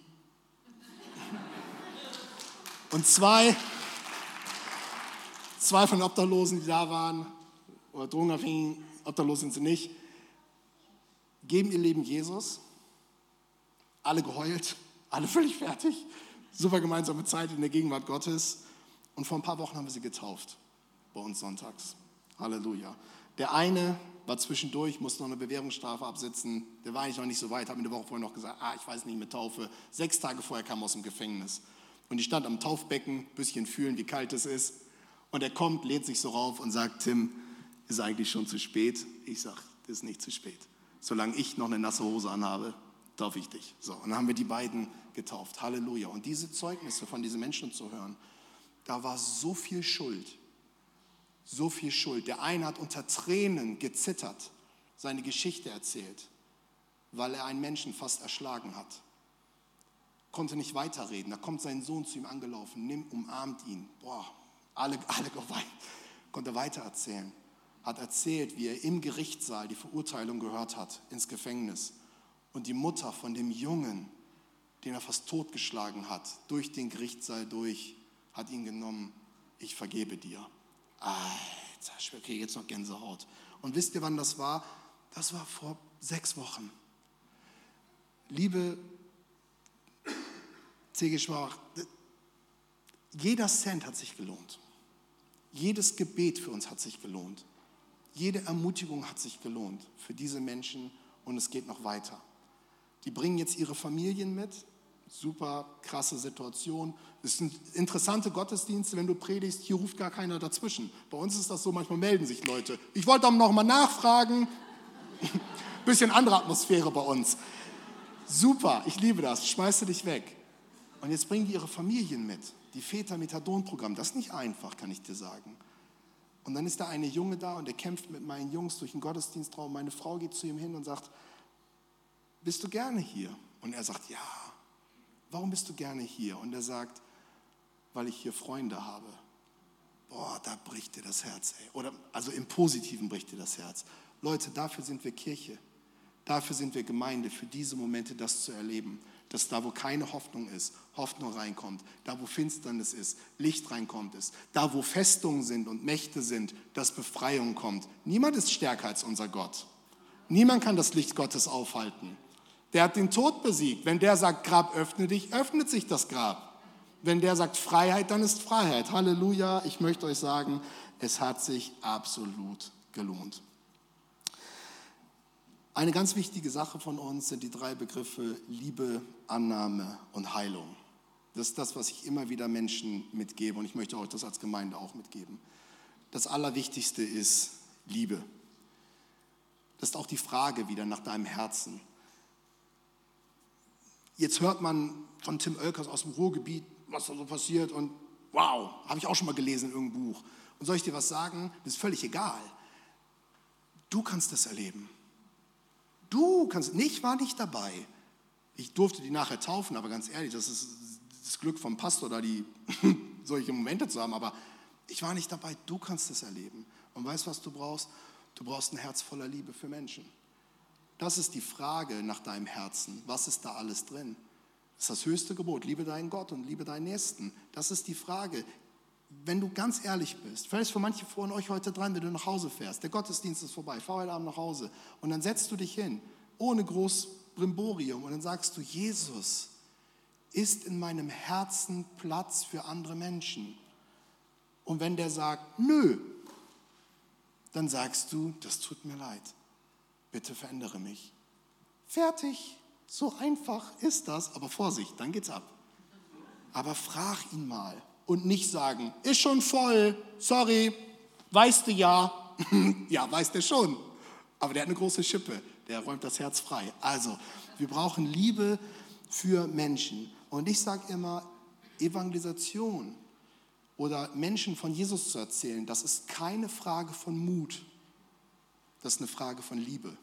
und zwei, zwei von Obdachlosen, die da waren, oder Drogenabhängigen, obdachlos sind sie nicht, geben ihr Leben Jesus. Alle geheult, alle völlig fertig. Super gemeinsame Zeit in der Gegenwart Gottes. Und vor ein paar Wochen haben wir sie getauft, bei uns sonntags. Halleluja. Der eine war zwischendurch, musste noch eine Bewährungsstrafe absitzen. Der war eigentlich noch nicht so weit, habe mir eine Woche vorher noch gesagt, ah, ich weiß nicht mit Taufe. Sechs Tage vorher kam er aus dem Gefängnis. Und ich stand am Taufbecken, ein bisschen fühlen, wie kalt es ist. Und er kommt, lehnt sich so rauf und sagt, Tim, ist eigentlich schon zu spät? Ich sage, ist nicht zu spät. Solange ich noch eine nasse Hose anhabe, taufe ich dich. So, und dann haben wir die beiden getauft. Halleluja. Und diese Zeugnisse von diesen Menschen zu hören, da war so viel Schuld. So viel Schuld. Der eine hat unter Tränen gezittert, seine Geschichte erzählt, weil er einen Menschen fast erschlagen hat konnte nicht weiterreden. Da kommt sein Sohn zu ihm angelaufen, nimmt, umarmt ihn. Boah, alle, alle geweint. Konnte weitererzählen. Hat erzählt, wie er im Gerichtssaal die Verurteilung gehört hat, ins Gefängnis. Und die Mutter von dem Jungen, den er fast totgeschlagen hat, durch den Gerichtssaal durch, hat ihn genommen. Ich vergebe dir. Alter, ich kriege jetzt noch Gänsehaut. Und wisst ihr, wann das war? Das war vor sechs Wochen. Liebe C.G. Schwach, jeder Cent hat sich gelohnt. Jedes Gebet für uns hat sich gelohnt. Jede Ermutigung hat sich gelohnt für diese Menschen und es geht noch weiter. Die bringen jetzt ihre Familien mit. Super krasse Situation. Es sind interessante Gottesdienste, wenn du predigst, hier ruft gar keiner dazwischen. Bei uns ist das so, manchmal melden sich Leute. Ich wollte auch noch mal nachfragen. Bisschen andere Atmosphäre bei uns. Super, ich liebe das. Schmeiße dich weg. Und jetzt bringen die ihre Familien mit. Die Väter-Methadon-Programm. Das ist nicht einfach, kann ich dir sagen. Und dann ist da eine Junge da und er kämpft mit meinen Jungs durch den Gottesdienstraum. Meine Frau geht zu ihm hin und sagt, bist du gerne hier? Und er sagt, ja. Warum bist du gerne hier? Und er sagt, weil ich hier Freunde habe. Boah, da bricht dir das Herz. Ey. Oder, also im Positiven bricht dir das Herz. Leute, dafür sind wir Kirche. Dafür sind wir Gemeinde, für diese Momente das zu erleben dass da, wo keine Hoffnung ist, Hoffnung reinkommt. Da, wo Finsternis ist, Licht reinkommt ist. Da, wo Festungen sind und Mächte sind, dass Befreiung kommt. Niemand ist stärker als unser Gott. Niemand kann das Licht Gottes aufhalten. Der hat den Tod besiegt. Wenn der sagt, Grab, öffne dich, öffnet sich das Grab. Wenn der sagt Freiheit, dann ist Freiheit. Halleluja. Ich möchte euch sagen, es hat sich absolut gelohnt. Eine ganz wichtige Sache von uns sind die drei Begriffe Liebe, Annahme und Heilung. Das ist das, was ich immer wieder Menschen mitgebe und ich möchte euch das als Gemeinde auch mitgeben. Das Allerwichtigste ist Liebe. Das ist auch die Frage wieder nach deinem Herzen. Jetzt hört man von Tim Oelkers aus dem Ruhrgebiet, was da so passiert und wow, habe ich auch schon mal gelesen in irgendeinem Buch. Und soll ich dir was sagen? Das ist völlig egal. Du kannst das erleben. Du kannst, ich war nicht dabei. Ich durfte die nachher taufen, aber ganz ehrlich, das ist das Glück vom Pastor, da die solche Momente zu haben, aber ich war nicht dabei. Du kannst es erleben. Und weißt du, was du brauchst? Du brauchst ein Herz voller Liebe für Menschen. Das ist die Frage nach deinem Herzen. Was ist da alles drin? Das ist das höchste Gebot. Liebe deinen Gott und liebe deinen Nächsten. Das ist die Frage wenn du ganz ehrlich bist, vielleicht für manche von euch heute dran, wenn du nach Hause fährst, der Gottesdienst ist vorbei, fahr heute Abend nach Hause und dann setzt du dich hin, ohne groß Brimborium und dann sagst du, Jesus ist in meinem Herzen Platz für andere Menschen. Und wenn der sagt, nö, dann sagst du, das tut mir leid, bitte verändere mich. Fertig, so einfach ist das, aber Vorsicht, dann geht's ab. Aber frag ihn mal, und nicht sagen, ist schon voll, sorry, weißt du ja. ja, weiß der schon. Aber der hat eine große Schippe, der räumt das Herz frei. Also, wir brauchen Liebe für Menschen. Und ich sage immer, Evangelisation oder Menschen von Jesus zu erzählen, das ist keine Frage von Mut, das ist eine Frage von Liebe.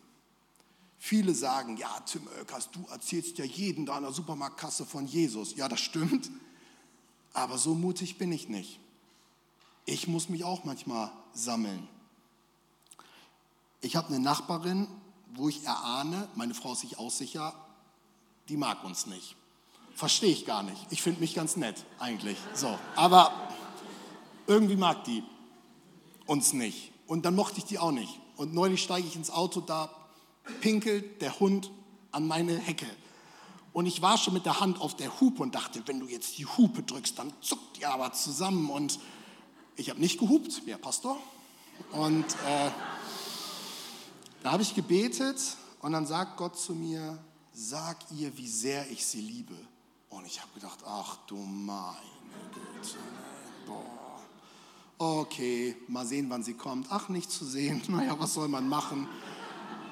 Viele sagen, ja, Tim Oelkers, du erzählst ja jeden da an der Supermarktkasse von Jesus. Ja, das stimmt, aber so mutig bin ich nicht. Ich muss mich auch manchmal sammeln. Ich habe eine Nachbarin, wo ich erahne, meine Frau ist sich auch sicher, die mag uns nicht. Verstehe ich gar nicht. Ich finde mich ganz nett eigentlich. So, aber irgendwie mag die uns nicht. Und dann mochte ich die auch nicht. Und neulich steige ich ins Auto, da pinkelt der Hund an meine Hecke. Und ich war schon mit der Hand auf der Hupe und dachte, wenn du jetzt die Hupe drückst, dann zuckt die aber zusammen. Und ich habe nicht gehupt, wer Pastor. Und äh, da habe ich gebetet und dann sagt Gott zu mir, sag ihr, wie sehr ich sie liebe. Und ich habe gedacht, ach du meine Güte, boah. Okay, mal sehen, wann sie kommt. Ach, nicht zu sehen. Naja, was soll man machen?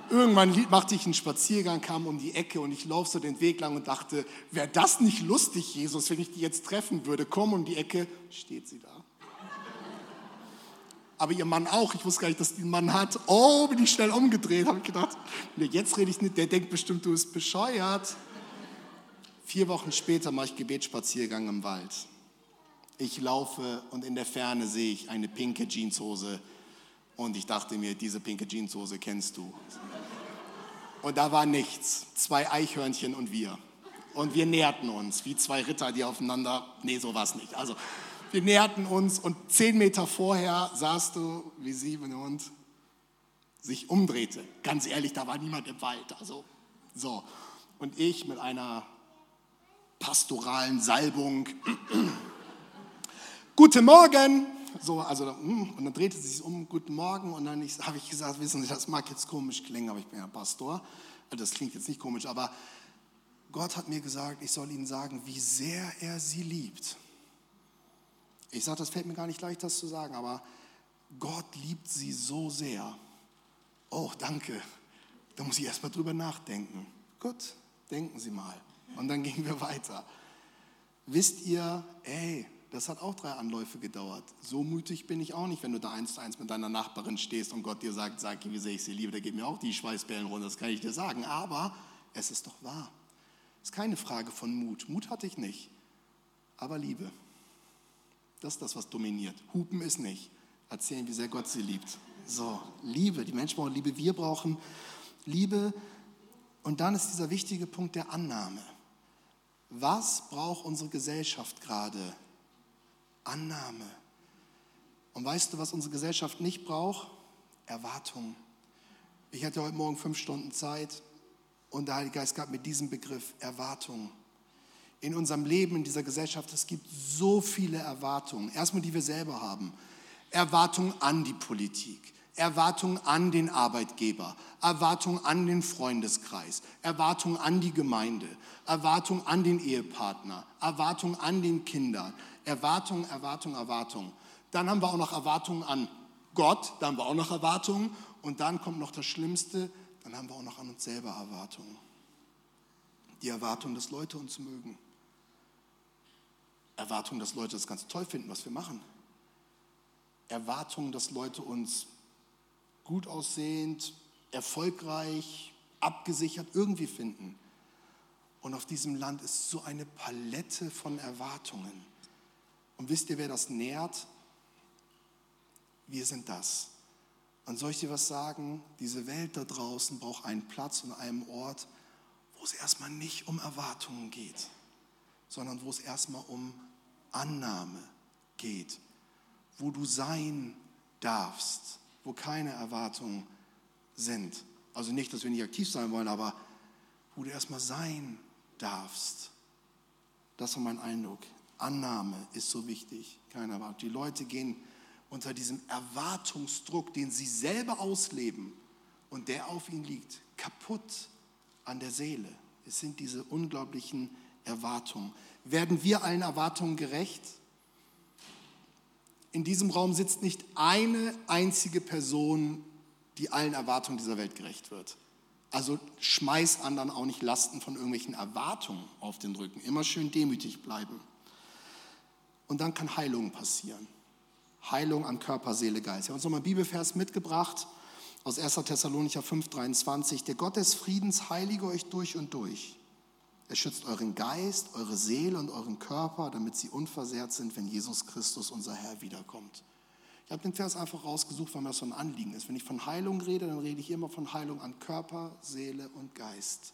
Irgendwann machte ich einen Spaziergang, kam um die Ecke und ich laufe so den Weg lang und dachte, wäre das nicht lustig, Jesus, wenn ich die jetzt treffen würde? Komm um die Ecke, steht sie da. Aber ihr Mann auch, ich wusste gar nicht, dass die einen Mann hat. Oh, bin ich schnell umgedreht, habe ich gedacht, nee, jetzt rede ich nicht, der denkt bestimmt, du bist bescheuert. Vier Wochen später mache ich Gebetsspaziergang im Wald. Ich laufe und in der Ferne sehe ich eine pinke Jeanshose und ich dachte mir, diese pinke Jeanshose kennst du. Und da war nichts. Zwei Eichhörnchen und wir. Und wir näherten uns wie zwei Ritter, die aufeinander. Nee, so war es nicht. Also, wir näherten uns und zehn Meter vorher sahst du, wie sie mit dem Hund sich umdrehte. Ganz ehrlich, da war niemand im Wald. Also, so. Und ich mit einer pastoralen Salbung. Guten Morgen! So, also, hm, und dann drehte sie sich um, guten Morgen, und dann habe ich gesagt, wissen Sie, das mag jetzt komisch klingen, aber ich bin ja Pastor, das klingt jetzt nicht komisch, aber Gott hat mir gesagt, ich soll Ihnen sagen, wie sehr er Sie liebt. Ich sage, das fällt mir gar nicht leicht, das zu sagen, aber Gott liebt Sie so sehr. Oh, danke. Da muss ich erst mal drüber nachdenken. Gut, denken Sie mal. Und dann gingen wir weiter. Wisst ihr, ey, das hat auch drei Anläufe gedauert. So mutig bin ich auch nicht, wenn du da eins zu eins mit deiner Nachbarin stehst und Gott dir sagt, sag wie sehr ich sie liebe, da geht mir auch die Schweißbällen runter, das kann ich dir sagen. Aber es ist doch wahr. Es ist keine Frage von Mut. Mut hatte ich nicht. Aber Liebe. Das ist das, was dominiert. Hupen ist nicht. Erzählen, wie sehr Gott sie liebt. So, Liebe. Die Menschen brauchen Liebe. Wir brauchen Liebe. Und dann ist dieser wichtige Punkt der Annahme. Was braucht unsere Gesellschaft gerade? Annahme. Und weißt du, was unsere Gesellschaft nicht braucht? Erwartung. Ich hatte heute Morgen fünf Stunden Zeit und der Heilige Geist gab mir diesen Begriff Erwartung. In unserem Leben, in dieser Gesellschaft, es gibt so viele Erwartungen. Erstmal, die wir selber haben. Erwartungen an die Politik, Erwartungen an den Arbeitgeber, Erwartungen an den Freundeskreis, Erwartungen an die Gemeinde, Erwartungen an den Ehepartner, Erwartungen an den Kindern, Erwartung, Erwartung, Erwartung. Dann haben wir auch noch Erwartungen an Gott, dann haben wir auch noch Erwartungen und dann kommt noch das Schlimmste, dann haben wir auch noch an uns selber Erwartungen. Die Erwartung, dass Leute uns mögen. Erwartung, dass Leute das ganz toll finden, was wir machen. Erwartung, dass Leute uns gut aussehend, erfolgreich, abgesichert irgendwie finden. Und auf diesem Land ist so eine Palette von Erwartungen. Und wisst ihr, wer das nährt? Wir sind das. Und soll ich dir was sagen? Diese Welt da draußen braucht einen Platz und einen Ort, wo es erstmal nicht um Erwartungen geht, sondern wo es erstmal um Annahme geht, wo du sein darfst, wo keine Erwartungen sind. Also nicht, dass wir nicht aktiv sein wollen, aber wo du erstmal sein darfst. Das war mein Eindruck. Annahme ist so wichtig, keine Erwartung. Die Leute gehen unter diesem Erwartungsdruck, den sie selber ausleben und der auf ihnen liegt, kaputt an der Seele. Es sind diese unglaublichen Erwartungen. Werden wir allen Erwartungen gerecht? In diesem Raum sitzt nicht eine einzige Person, die allen Erwartungen dieser Welt gerecht wird. Also schmeiß anderen auch nicht Lasten von irgendwelchen Erwartungen auf den Rücken. Immer schön demütig bleiben. Und dann kann Heilung passieren. Heilung an Körper, Seele, Geist. Ich habe uns nochmal einen Bibelvers mitgebracht aus 1. Thessalonicher 5,23. Der Gott des Friedens heilige euch durch und durch. Er schützt euren Geist, eure Seele und euren Körper, damit sie unversehrt sind, wenn Jesus Christus, unser Herr, wiederkommt. Ich habe den Vers einfach rausgesucht, weil mir das so ein Anliegen ist. Wenn ich von Heilung rede, dann rede ich immer von Heilung an Körper, Seele und Geist.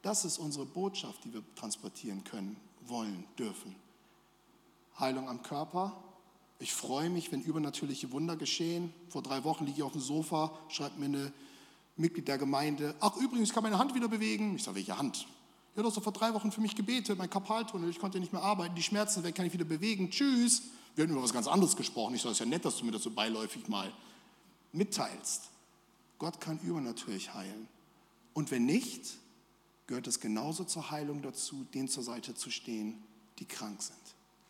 Das ist unsere Botschaft, die wir transportieren können, wollen, dürfen. Heilung am Körper. Ich freue mich, wenn übernatürliche Wunder geschehen. Vor drei Wochen liege ich auf dem Sofa, schreibt mir eine Mitglied der Gemeinde, ach übrigens, ich kann meine Hand wieder bewegen. Ich sage, welche Hand? Ja, du hast doch vor drei Wochen für mich gebetet, mein Kapaltunnel, ich konnte nicht mehr arbeiten, die Schmerzen weg, kann ich wieder bewegen. Tschüss. Wir hatten über was ganz anderes gesprochen. Ich sage, es ist ja nett, dass du mir das so beiläufig mal mitteilst. Gott kann übernatürlich heilen. Und wenn nicht, gehört es genauso zur Heilung dazu, denen zur Seite zu stehen, die krank sind.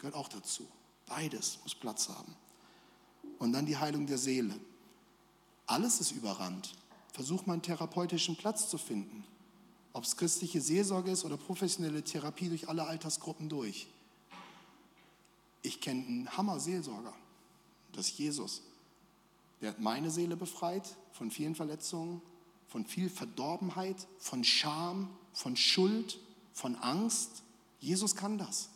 Gehört auch dazu. Beides muss Platz haben. Und dann die Heilung der Seele. Alles ist überrannt. Versuch mal einen therapeutischen Platz zu finden. Ob es christliche Seelsorge ist oder professionelle Therapie durch alle Altersgruppen durch. Ich kenne einen Hammer-Seelsorger. Das ist Jesus. Der hat meine Seele befreit von vielen Verletzungen, von viel Verdorbenheit, von Scham, von Schuld, von Angst. Jesus kann das.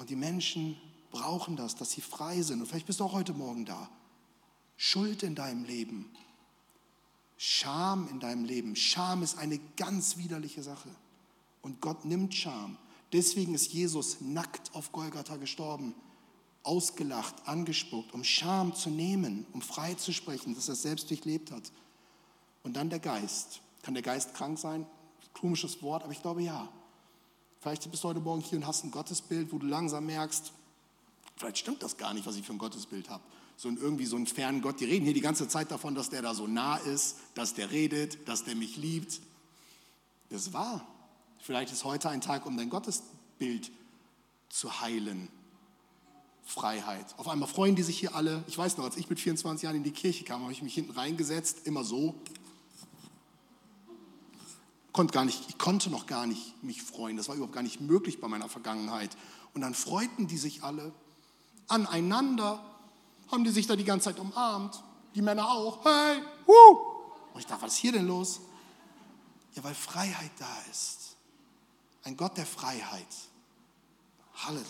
Und die Menschen brauchen das, dass sie frei sind. Und vielleicht bist du auch heute Morgen da. Schuld in deinem Leben, Scham in deinem Leben. Scham ist eine ganz widerliche Sache. Und Gott nimmt Scham. Deswegen ist Jesus nackt auf Golgatha gestorben, ausgelacht, angespuckt, um Scham zu nehmen, um frei zu sprechen, dass er es selbst durchlebt hat. Und dann der Geist. Kann der Geist krank sein? Komisches Wort, aber ich glaube ja. Vielleicht bist du heute Morgen hier und hast ein Gottesbild, wo du langsam merkst, vielleicht stimmt das gar nicht, was ich für ein Gottesbild habe so ein, irgendwie so einen fernen Gott. Die reden hier die ganze Zeit davon, dass der da so nah ist, dass der redet, dass der mich liebt. Das wahr. Vielleicht ist heute ein Tag, um dein Gottesbild zu heilen. Freiheit. Auf einmal freuen die sich hier alle. Ich weiß noch, als ich mit 24 Jahren in die Kirche kam, habe ich mich hinten reingesetzt, immer so. Konnte gar nicht, ich konnte noch gar nicht mich freuen. Das war überhaupt gar nicht möglich bei meiner Vergangenheit. Und dann freuten die sich alle aneinander haben die sich da die ganze Zeit umarmt. Die Männer auch. Hey, wuh. Und ich dachte, was ist hier denn los? Ja, weil Freiheit da ist. Ein Gott der Freiheit. Halleluja.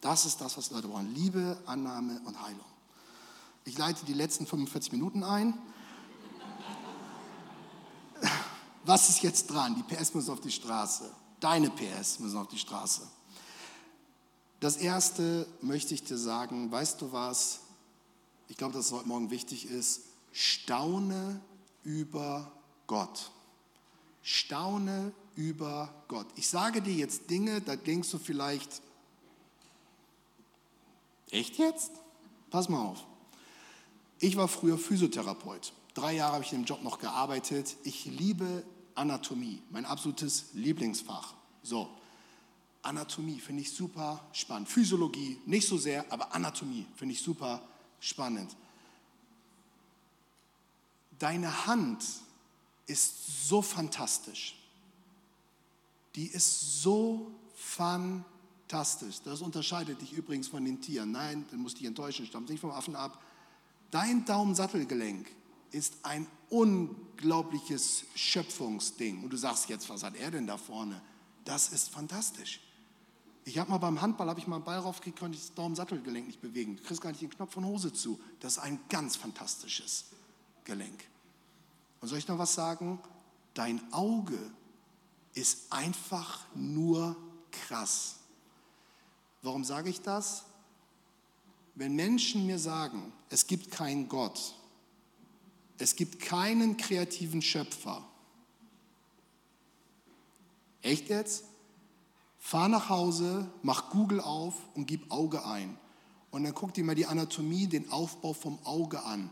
Das ist das, was Leute brauchen. Liebe, Annahme und Heilung. Ich leite die letzten 45 Minuten ein. Was ist jetzt dran? Die PS müssen auf die Straße. Deine PS müssen auf die Straße. Das erste möchte ich dir sagen, weißt du was? ich glaube, dass es heute Morgen wichtig ist, staune über Gott. Staune über Gott. Ich sage dir jetzt Dinge, da denkst du vielleicht, echt jetzt? Pass mal auf. Ich war früher Physiotherapeut. Drei Jahre habe ich in dem Job noch gearbeitet. Ich liebe Anatomie, mein absolutes Lieblingsfach. So, Anatomie finde ich super spannend. Physiologie nicht so sehr, aber Anatomie finde ich super spannend. Deine Hand ist so fantastisch. Die ist so fantastisch. Das unterscheidet dich übrigens von den Tieren. Nein, dann musst dich enttäuschen, stammt nicht vom Affen ab. Dein Daumensattelgelenk ist ein unglaubliches Schöpfungsding. Und du sagst jetzt, was hat er denn da vorne? Das ist fantastisch. Ich habe mal beim Handball, habe ich mal einen Ball raufgekriegt, konnte ich das Daumensattelgelenk nicht bewegen. Du kriegst gar nicht den Knopf von Hose zu. Das ist ein ganz fantastisches Gelenk. Und soll ich noch was sagen? Dein Auge ist einfach nur krass. Warum sage ich das? Wenn Menschen mir sagen, es gibt keinen Gott, es gibt keinen kreativen Schöpfer. Echt jetzt? Fahr nach Hause, mach Google auf und gib Auge ein. Und dann guck dir mal die Anatomie, den Aufbau vom Auge an.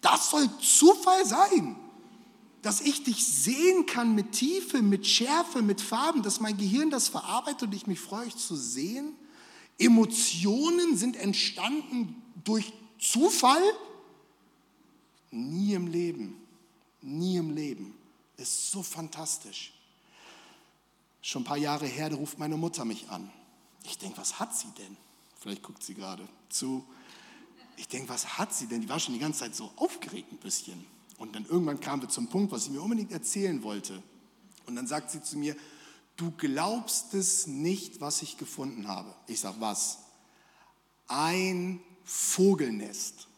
Das soll Zufall sein, dass ich dich sehen kann mit Tiefe, mit Schärfe, mit Farben, dass mein Gehirn das verarbeitet und ich mich freue, euch zu sehen. Emotionen sind entstanden durch Zufall? Nie im Leben, nie im Leben ist so fantastisch. Schon ein paar Jahre her, da ruft meine Mutter mich an. Ich denke, was hat sie denn? Vielleicht guckt sie gerade zu. Ich denke, was hat sie denn? Die war schon die ganze Zeit so aufgeregt ein bisschen. Und dann irgendwann kam wir zum Punkt, was sie mir unbedingt erzählen wollte. Und dann sagt sie zu mir, du glaubst es nicht, was ich gefunden habe. Ich sage, was? Ein Vogelnest.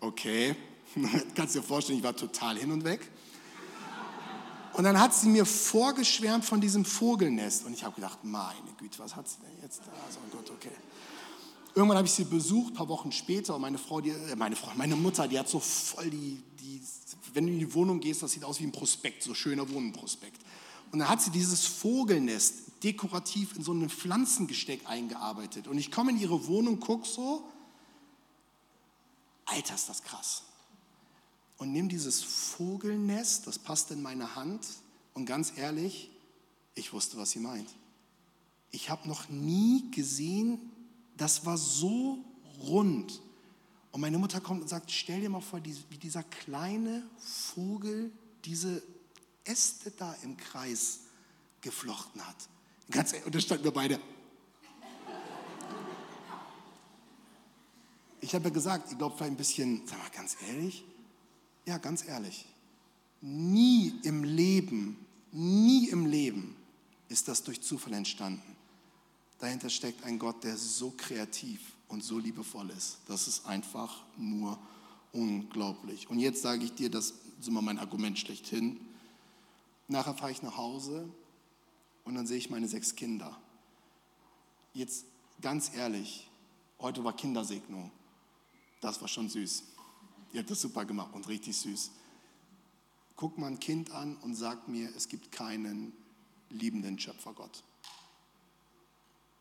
Okay, kannst dir vorstellen, ich war total hin und weg. Und dann hat sie mir vorgeschwärmt von diesem Vogelnest. Und ich habe gedacht, meine Güte, was hat sie denn jetzt da? Also, oh Gott, okay. Irgendwann habe ich sie besucht, ein paar Wochen später. Und meine Frau, die, äh, meine Frau, meine Mutter, die hat so voll die, die, wenn du in die Wohnung gehst, das sieht aus wie ein Prospekt, so schöner Wohnenprospekt. Und dann hat sie dieses Vogelnest dekorativ in so ein Pflanzengesteck eingearbeitet. Und ich komme in ihre Wohnung, gucke so, Alter, ist das krass und nimm dieses Vogelnest, das passt in meine Hand und ganz ehrlich, ich wusste, was sie meint. Ich habe noch nie gesehen, das war so rund. Und meine Mutter kommt und sagt, stell dir mal vor, wie dieser kleine Vogel diese Äste da im Kreis geflochten hat. Ganz, und da standen wir beide. Ich habe ja gesagt, ich glaube, vielleicht ein bisschen, sag mal ganz ehrlich, ja, ganz ehrlich, nie im Leben, nie im Leben ist das durch Zufall entstanden. Dahinter steckt ein Gott, der so kreativ und so liebevoll ist. Das ist einfach nur unglaublich. Und jetzt sage ich dir, das ist immer mein Argument schlechthin. Nachher fahre ich nach Hause und dann sehe ich meine sechs Kinder. Jetzt ganz ehrlich, heute war Kindersegnung. Das war schon süß. Ihr habt das super gemacht und richtig süß. Guck mal ein Kind an und sag mir, es gibt keinen liebenden Schöpfergott.